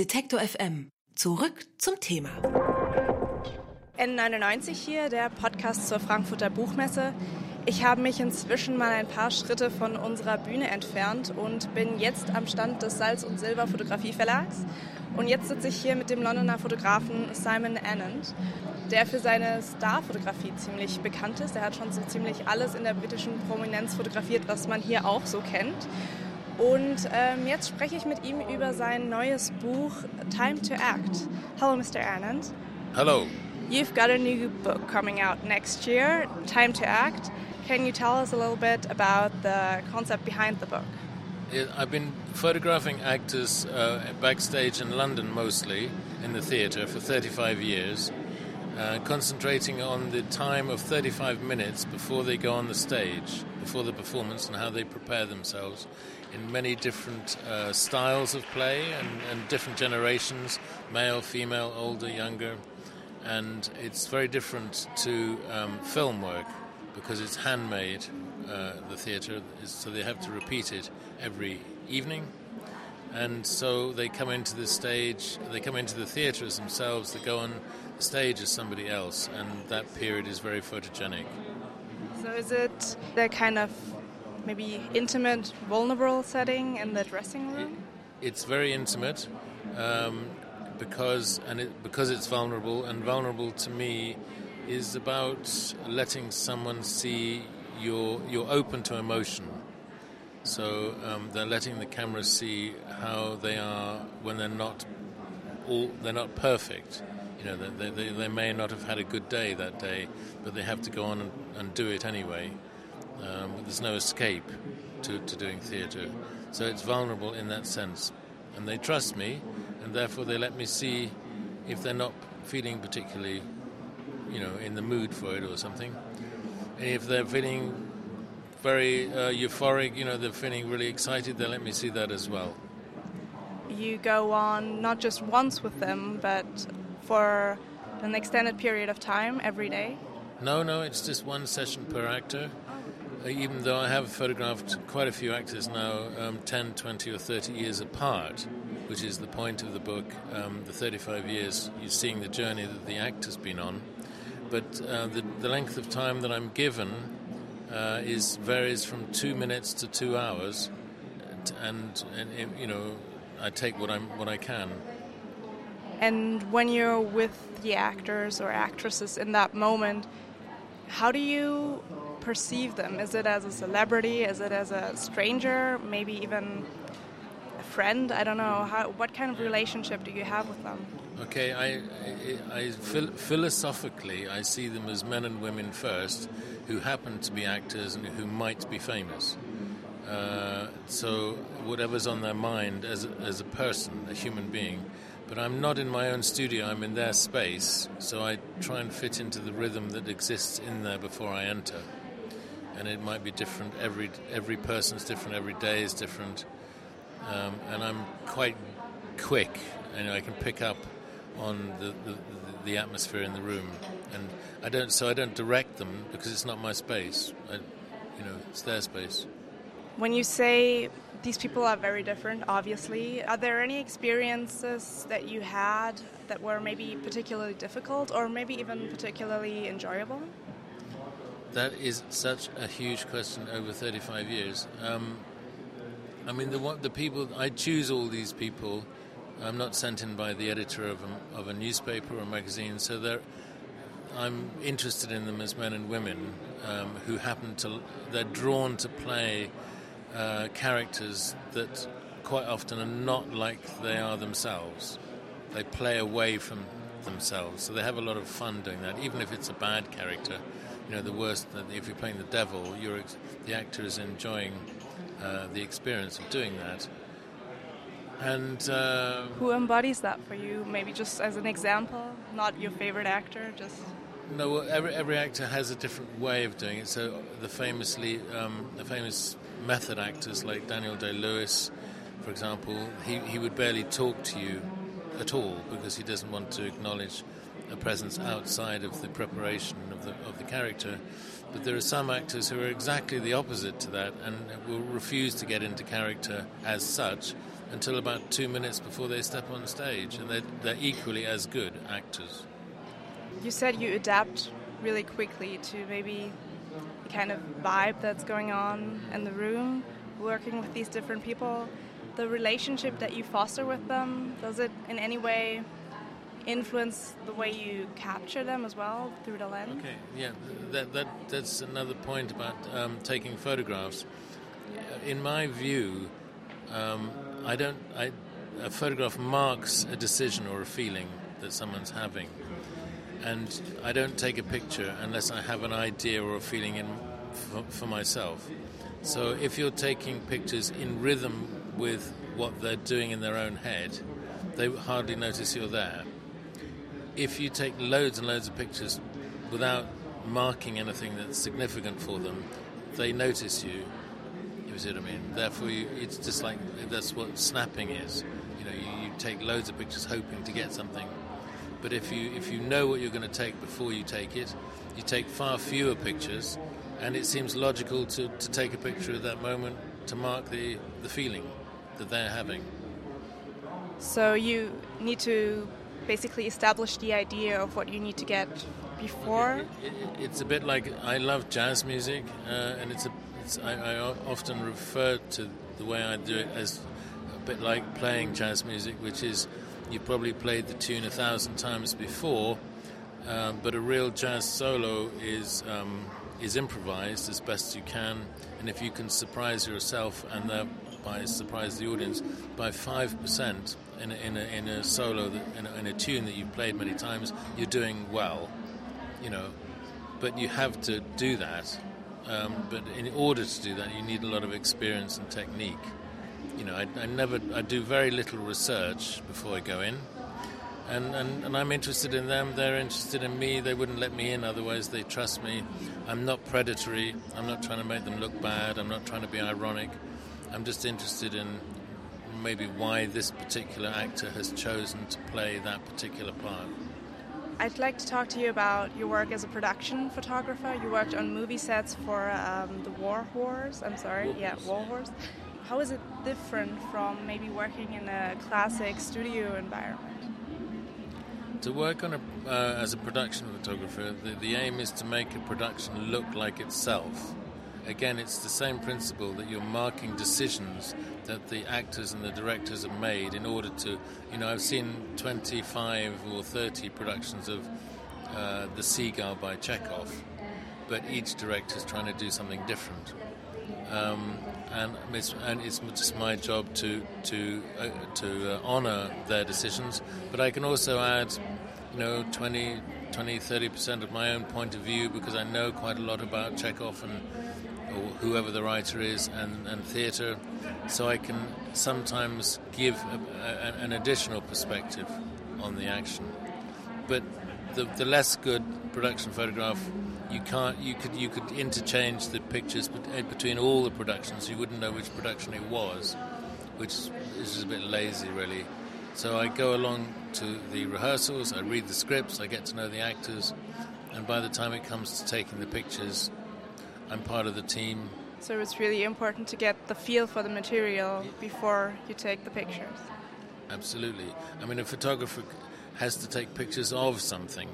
Detektor FM. Zurück zum Thema. N99 hier, der Podcast zur Frankfurter Buchmesse. Ich habe mich inzwischen mal ein paar Schritte von unserer Bühne entfernt und bin jetzt am Stand des Salz- und Silber Fotografieverlags. Und jetzt sitze ich hier mit dem Londoner Fotografen Simon Annand, der für seine Starfotografie ziemlich bekannt ist. Er hat schon so ziemlich alles in der britischen Prominenz fotografiert, was man hier auch so kennt. Und ähm, jetzt spreche ich mit ihm über sein neues Buch Time to Act. Hello, Mr. Annand. Hello. You've got a new book coming out next year, Time to Act. Can you tell us a little bit about the concept behind the book? I've been photographing actors uh, backstage in London mostly, in the theatre, for 35 years, uh, concentrating on the time of 35 minutes before they go on the stage, before the performance, and how they prepare themselves in many different uh, styles of play and, and, different generations male, female, older, younger. And it's very different to um, film work because it's handmade, uh, the theatre, so they have to repeat it every evening. And so they come into the stage, they come into the theatre as themselves, they go on stage as somebody else, and that period is very photogenic. So is it the kind of maybe intimate, vulnerable setting in the dressing room? It's very intimate um, because and it, because it's vulnerable and vulnerable to me is about letting someone see you're you're open to emotion. So um, they're letting the camera see how they are when they're not all they're not perfect. You know, they, they, they may not have had a good day that day, but they have to go on and, and do it anyway. Um, there's no escape to, to doing theatre. So it's vulnerable in that sense. And they trust me, and therefore they let me see if they're not feeling particularly, you know, in the mood for it or something. And if they're feeling very uh, euphoric, you know, they're feeling really excited, they let me see that as well. You go on not just once with them, but for an extended period of time every day? No, no, it's just one session per actor. Uh, even though I have photographed quite a few actors now, um, 10, 20, or 30 years apart, which is the point of the book, um, the 35 years, you're seeing the journey that the actor's been on. But uh, the, the, length of time that I'm given uh, is varies from two minutes to two hours, and, and, and you know, I take what I'm what I can. And when you're with the actors or actresses in that moment, how do you perceive them? Is it as a celebrity? Is it as a stranger? Maybe even a friend? I don't know. How, what kind of relationship do you have with them? Okay, I, I, I philosophically, I see them as men and women first who happen to be actors and who might be famous. Uh, so whatever's on their mind as as a person, a human being, but I'm not in my own studio, I'm in their space, so I try and fit into the rhythm that exists in there before I enter. And it might be different, every, every person's different, every day is different. Um, and I'm quite quick, and I can pick up on the, the, the, atmosphere in the room. And I don't, so I don't direct them because it's not my space. I, you know, it's their space. When you say these people are very different, obviously. Are there any experiences that you had that were maybe particularly difficult or maybe even particularly enjoyable? That is such a huge question over 35 years. Um, I mean, the, the people, I choose all these people. I'm not sent in by the editor of a, of a newspaper or a magazine, so I'm interested in them as men and women um, who happen to, they're drawn to play uh, characters that quite often are not like they are themselves. They play away from themselves, so they have a lot of fun doing that. Even if it's a bad character, you know, the worst. If you're playing the devil, you're, the actor is enjoying uh, the experience of doing that. And uh, who embodies that for you? Maybe just as an example, not your favorite actor, just. No, well, every every actor has a different way of doing it. So the famously, um, the famous method actors like Daniel Day Lewis, for example, he, he would barely talk to you at all because he doesn't want to acknowledge a presence outside of the preparation of the, of the character. But there are some actors who are exactly the opposite to that and will refuse to get into character as such until about two minutes before they step on stage, and they're, they're equally as good actors. You said you adapt really quickly to maybe kind of vibe that's going on in the room, working with these different people. The relationship that you foster with them, does it in any way influence the way you capture them as well through the lens? Okay, yeah, that, that, that's another point about um, taking photographs. In my view, um, I don't. I, a photograph marks a decision or a feeling that someone's having, and I don't take a picture unless I have an idea or a feeling in for, for myself. So if you're taking pictures in rhythm with what they're doing in their own head, they hardly notice you're there. If you take loads and loads of pictures without marking anything that's significant for them, they notice you you see what I mean? Therefore, you, it's just like that's what snapping is. You know, you, you take loads of pictures hoping to get something, but if you if you know what you're going to take before you take it, you take far fewer pictures, and it seems logical to, to take a picture at that moment to mark the, the feeling that they're having. So you need to basically establish the idea of what you need to get before. It, it, it's a bit like I love jazz music, uh, and it's a I, I, often refer to the way I do it as a bit like playing jazz music, which is you've probably played the tune a thousand times before, um, but a real jazz solo is um, is improvised as best you can, and if you can surprise yourself and thereby surprise the audience by five percent in a, in a, in a solo that, in, a, in a tune that you've played many times, you're doing well, you know. But you have to do that um, but in order to do that, you need a lot of experience and technique. You know, I, I never, I do very little research before I go in, and, and, and I'm interested in them. They're interested in me. They wouldn't let me in otherwise. They trust me. I'm not predatory. I'm not trying to make them look bad. I'm not trying to be ironic. I'm just interested in maybe why this particular actor has chosen to play that particular part. I'd like to talk to you about your work as a production photographer. You worked on movie sets for um, the War Horse. I'm sorry, War yeah, War Horse. How is it different from maybe working in a classic studio environment? To work on a, uh, as a production photographer, the, the aim is to make a production look like itself again, it's the same principle that you're marking decisions that the actors and the directors have made in order to, you know, I've seen 25 or 30 productions of uh, The Seagull by Chekhov, but each director is trying to do something different. Um, and it's, and it's just my job to to uh, to uh, honor their decisions, but I can also add, you know, 20, 20 30 percent of my own point of view because I know quite a lot about Chekhov and or whoever the writer is, and, and theatre, so I can sometimes give a, a, an additional perspective on the action. But the, the less good production photograph, you can't. You could you could interchange the pictures eh, between all the productions. You wouldn't know which production it was, which is a bit lazy, really. So I go along to the rehearsals. I read the scripts. I get to know the actors, and by the time it comes to taking the pictures, I'm part of the team. So it's really important to get the feel for the material before you take the pictures. Absolutely. I mean, a photographer has to take pictures of something.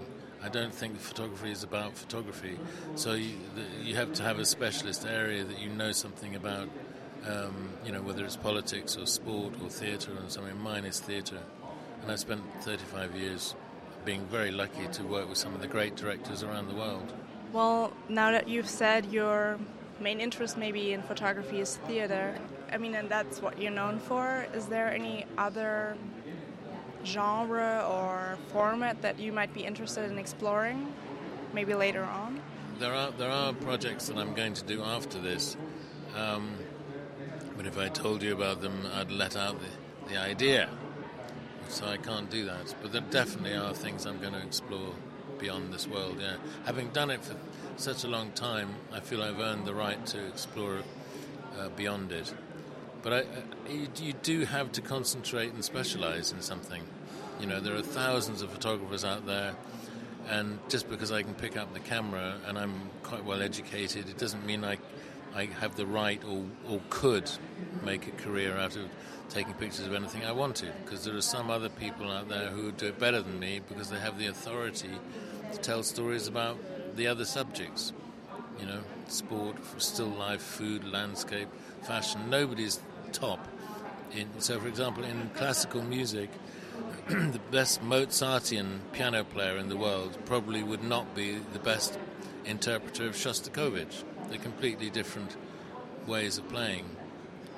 I don't think photography is about photography. So you, you have to have a specialist area that you know something about. Um, you know, whether it's politics or sport or theatre or something. Mine is theatre, and I spent 35 years being very lucky to work with some of the great directors around the world. Well, now that you've said your main interest maybe in photography is theater, I mean, and that's what you're known for, is there any other genre or format that you might be interested in exploring, maybe later on? There are there are projects that I'm going to do after this, um, but if I told you about them, I'd let out the, the idea. So I can't do that. But there definitely are things I'm going to explore beyond this world. Yeah, having done it for such a long time, I feel I've earned the right to explore uh, beyond it. But I, you, you do have to concentrate and specialize in something. You know, there are thousands of photographers out there, and just because I can pick up the camera and I'm quite well educated, it doesn't mean I I have the right or, or could make a career out of taking pictures of anything I wanted because there are some other people out there who do it better than me because they have the authority to tell stories about the other subjects. You know, sport, still life, food, landscape, fashion. Nobody's top. In, so, for example, in classical music, the best Mozartian piano player in the world probably would not be the best interpreter of Shostakovich. They're completely different ways of playing.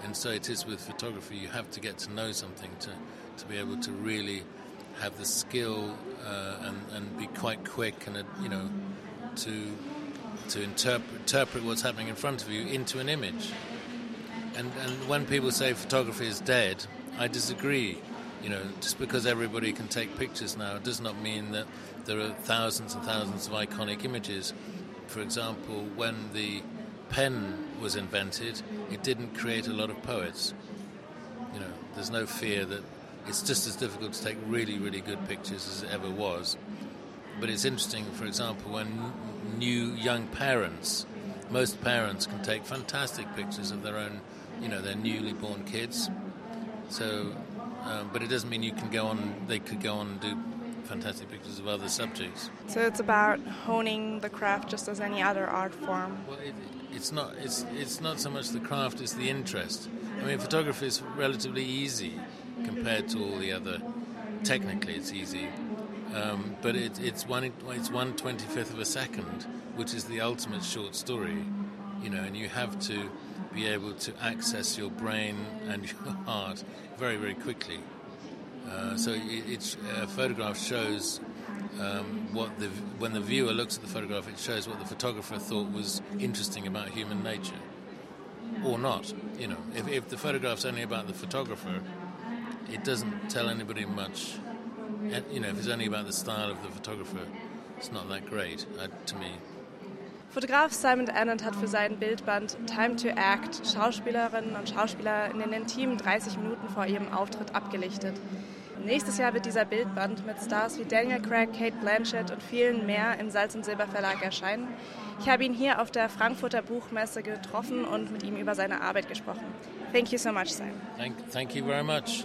And so it is with photography. You have to get to know something to, to be able to really have the skill uh, and, and be quite quick and, uh, you know, to, to interpret, interpret what's happening in front of you into an image. And, and when people say photography is dead, I disagree. You know, just because everybody can take pictures now does not mean that there are thousands and thousands of iconic images. For example, when the pen was invented, it didn't create a lot of poets. You know, there's no fear that it's just as difficult to take really, really good pictures as it ever was. But it's interesting, for example, when new young parents, most parents can take fantastic pictures of their own, you know, they're newly born kids. So, um, but it doesn't mean you can go on. They could go on and do fantastic pictures of other subjects. So it's about honing the craft just as any other art form. Well, it, it's not. It's it's not so much the craft; it's the interest. I mean, photography is relatively easy compared to all the other. Technically, it's easy, um, but it, it's one it's one twenty fifth of a second, which is the ultimate short story. You know, and you have to be able to access your brain and your heart very very quickly. Uh, so it's a photograph shows um, what the when the viewer looks at the photograph, it shows what the photographer thought was interesting about human nature, or not. You know, if, if the photograph's only about the photographer, it doesn't tell anybody much. You know, if it's only about the style of the photographer, it's not that great uh, to me. Fotograf Simon Annett hat für seinen Bildband Time to Act Schauspielerinnen und Schauspieler in den intimen 30 Minuten vor ihrem Auftritt abgelichtet. Nächstes Jahr wird dieser Bildband mit Stars wie Daniel Craig, Kate Blanchett und vielen mehr im Salz und Silber Verlag erscheinen. Ich habe ihn hier auf der Frankfurter Buchmesse getroffen und mit ihm über seine Arbeit gesprochen. Thank you so much, Simon. Thank, thank you very much.